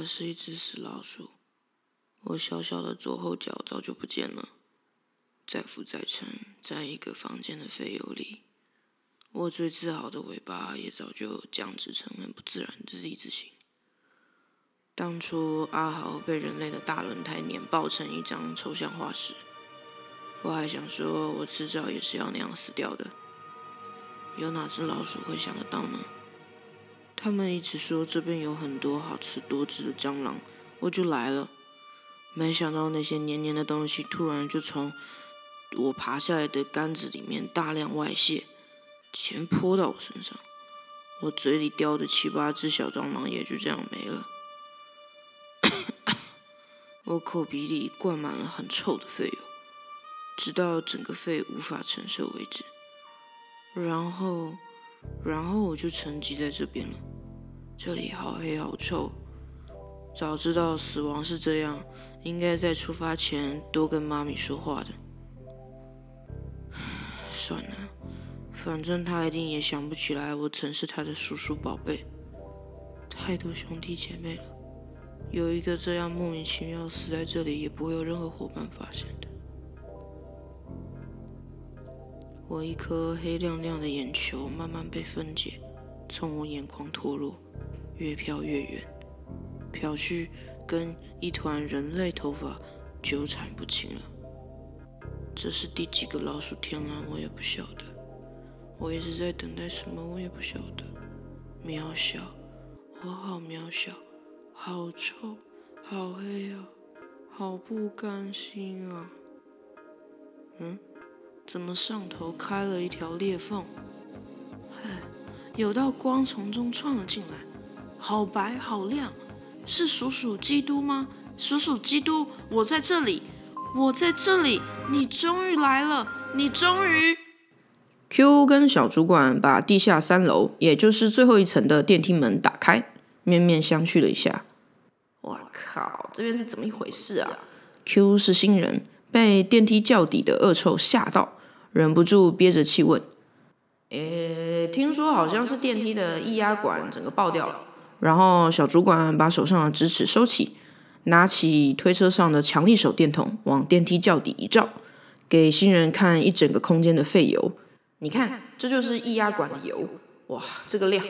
我是一只死老鼠，我小小的左后脚早就不见了，载浮载沉在一个房间的废油里。我最自豪的尾巴也早就僵直成很不自然的 Z 字形。当初阿豪被人类的大轮胎碾爆成一张抽象画时，我还想说，我迟早也是要那样死掉的。有哪只老鼠会想得到呢？他们一直说这边有很多好吃多汁的蟑螂，我就来了。没想到那些黏黏的东西突然就从我爬下来的杆子里面大量外泄，全泼到我身上。我嘴里叼的七八只小蟑螂也就这样没了。我口鼻里灌满了很臭的废油，直到整个肺无法承受为止。然后，然后我就沉寂在这边了。这里好黑好臭，早知道死亡是这样，应该在出发前多跟妈咪说话的。算了，反正他一定也想不起来我曾是他的叔叔宝贝。太多兄弟姐妹了，有一个这样莫名其妙死在这里，也不会有任何伙伴发现的。我一颗黑亮亮的眼球慢慢被分解，从我眼眶脱落。越飘越远，飘去跟一团人类头发纠缠不清了。这是第几个老鼠天狼，我也不晓得。我一直在等待什么，我也不晓得。渺小，我好渺小，好臭，好黑啊，好不甘心啊。嗯，怎么上头开了一条裂缝？唉，有道光从中窜了进来。好白好亮，是鼠鼠基督吗？鼠鼠基督，我在这里，我在这里，你终于来了，你终于。Q 跟小主管把地下三楼，也就是最后一层的电梯门打开，面面相觑了一下。我靠，这边是怎么一回事啊？Q 是新人，被电梯轿底的恶臭吓到，忍不住憋着气问：“诶，听说好像是电梯的液压管整个爆掉了。”然后小主管把手上的直尺收起，拿起推车上的强力手电筒往电梯轿底一照，给新人看一整个空间的废油。你看，这就是液压管的油。哇，这个量，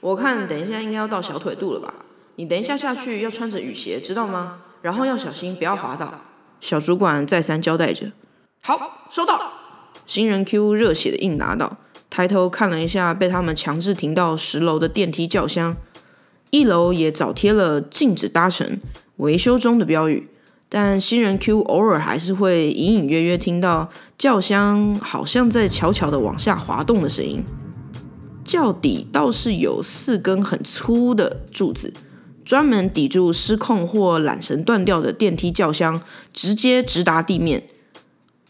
我看等一下应该要到小腿肚了吧？你等一下下去要穿着雨鞋，知道吗？然后要小心，不要滑倒。小主管再三交代着。好，收到。新人 Q 热血的应答道，抬头看了一下被他们强制停到十楼的电梯轿厢。一楼也早贴了禁止搭乘、维修中的标语，但新人 Q 偶尔还是会隐隐约约听到轿厢好像在悄悄的往下滑动的声音。轿底倒是有四根很粗的柱子，专门抵住失控或缆绳断掉的电梯轿厢直接直达地面，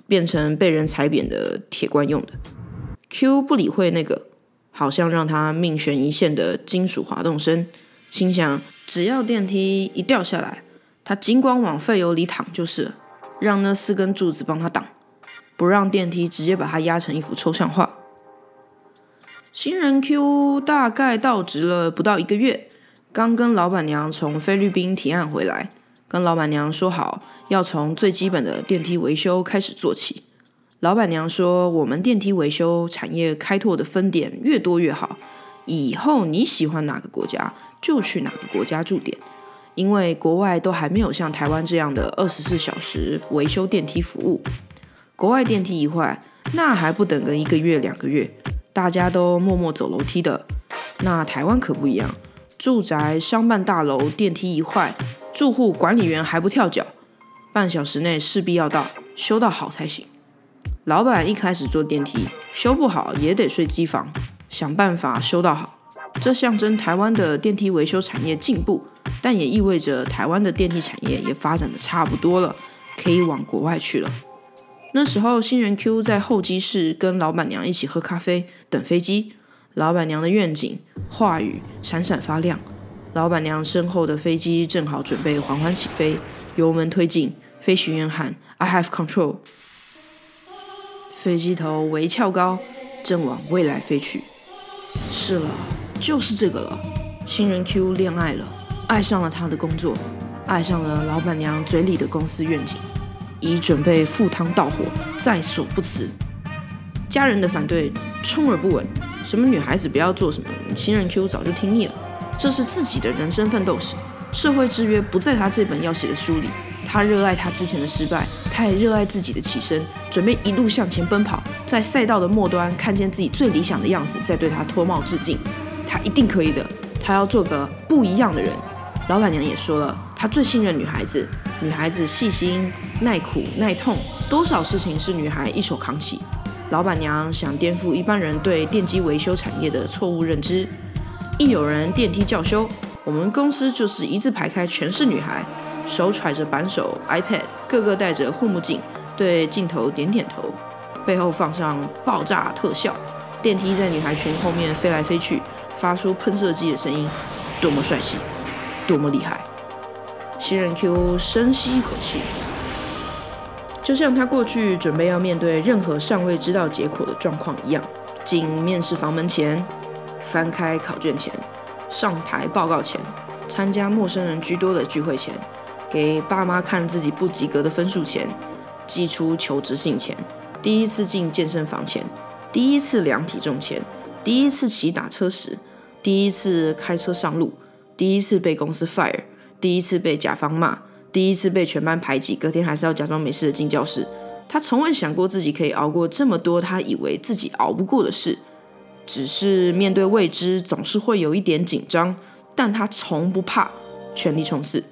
变成被人踩扁的铁罐用的。Q 不理会那个好像让他命悬一线的金属滑动声。心想，只要电梯一掉下来，他尽管往废油里躺就是了，让那四根柱子帮他挡，不让电梯直接把他压成一幅抽象画。新人 Q 大概到职了不到一个月，刚跟老板娘从菲律宾提案回来，跟老板娘说好要从最基本的电梯维修开始做起。老板娘说，我们电梯维修产业开拓的分点越多越好，以后你喜欢哪个国家？就去哪个国家驻点，因为国外都还没有像台湾这样的二十四小时维修电梯服务。国外电梯一坏，那还不等个一个月两个月，大家都默默走楼梯的。那台湾可不一样，住宅商办大楼电梯一坏，住户管理员还不跳脚，半小时内势必要到，修到好才行。老板一开始坐电梯，修不好也得睡机房，想办法修到好。这象征台湾的电梯维修产业进步，但也意味着台湾的电梯产业也发展的差不多了，可以往国外去了。那时候，新人 Q 在候机室跟老板娘一起喝咖啡等飞机，老板娘的愿景话语闪闪发亮。老板娘身后的飞机正好准备缓缓起飞，油门推进，飞行员喊 “I have control”，飞机头微翘高，正往未来飞去。是了。就是这个了，新人 Q 恋爱了，爱上了他的工作，爱上了老板娘嘴里的公司愿景，已准备赴汤蹈火，在所不辞。家人的反对充耳不闻，什么女孩子不要做什么，新人 Q 早就听腻了。这是自己的人生奋斗史，社会制约不在他这本要写的书里。他热爱他之前的失败，他也热爱自己的起身，准备一路向前奔跑，在赛道的末端看见自己最理想的样子，再对他脱帽致敬。他一定可以的，他要做个不一样的人。老板娘也说了，她最信任女孩子，女孩子细心、耐苦、耐痛，多少事情是女孩一手扛起。老板娘想颠覆一般人对电机维修产业的错误认知。一有人电梯叫修，我们公司就是一字排开，全是女孩，手揣着扳手、iPad，个个戴着护目镜，对镜头点点头，背后放上爆炸特效，电梯在女孩群后面飞来飞去，发出喷射机的声音，多么帅气，多么厉害！新人 Q 深吸一口气，就像他过去准备要面对任何尚未知道结果的状况一样，进面试房门前。翻开考卷前，上台报告前，参加陌生人居多的聚会前，给爸妈看自己不及格的分数前，寄出求职信前，第一次进健身房前，第一次量体重前，第一次骑打车时，第一次开车上路，第一次被公司 fire，第一次被甲方骂，第一次被全班排挤，隔天还是要假装没事的进教室。他从未想过自己可以熬过这么多他以为自己熬不过的事。只是面对未知，总是会有一点紧张，但他从不怕，全力冲刺，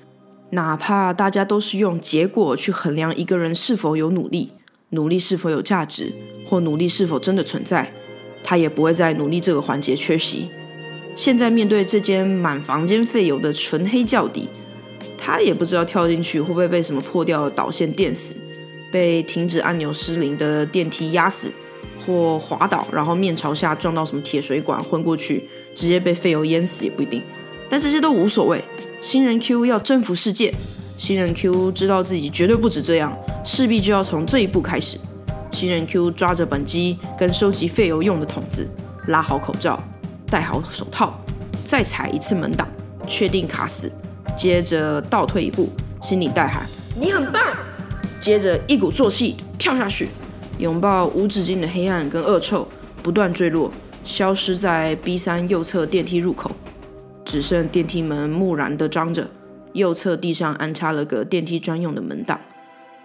哪怕大家都是用结果去衡量一个人是否有努力，努力是否有价值，或努力是否真的存在，他也不会在努力这个环节缺席。现在面对这间满房间废油的纯黑教底，他也不知道跳进去会不会被什么破掉的导线电死，被停止按钮失灵的电梯压死。或滑倒，然后面朝下撞到什么铁水管，昏过去，直接被废油淹死也不一定。但这些都无所谓。新人 Q 要征服世界，新人 Q 知道自己绝对不止这样，势必就要从这一步开始。新人 Q 抓着本机跟收集废油用的桶子，拉好口罩，戴好手套，再踩一次门挡，确定卡死，接着倒退一步，心里大喊：“你很棒！”接着一鼓作气跳下去。拥抱无止境的黑暗跟恶臭，不断坠落，消失在 B 三右侧电梯入口，只剩电梯门木然的张着，右侧地上安插了个电梯专用的门挡，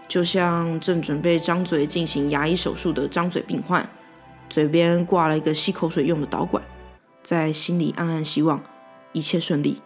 就像正准备张嘴进行牙医手术的张嘴病患，嘴边挂了一个吸口水用的导管，在心里暗暗希望一切顺利。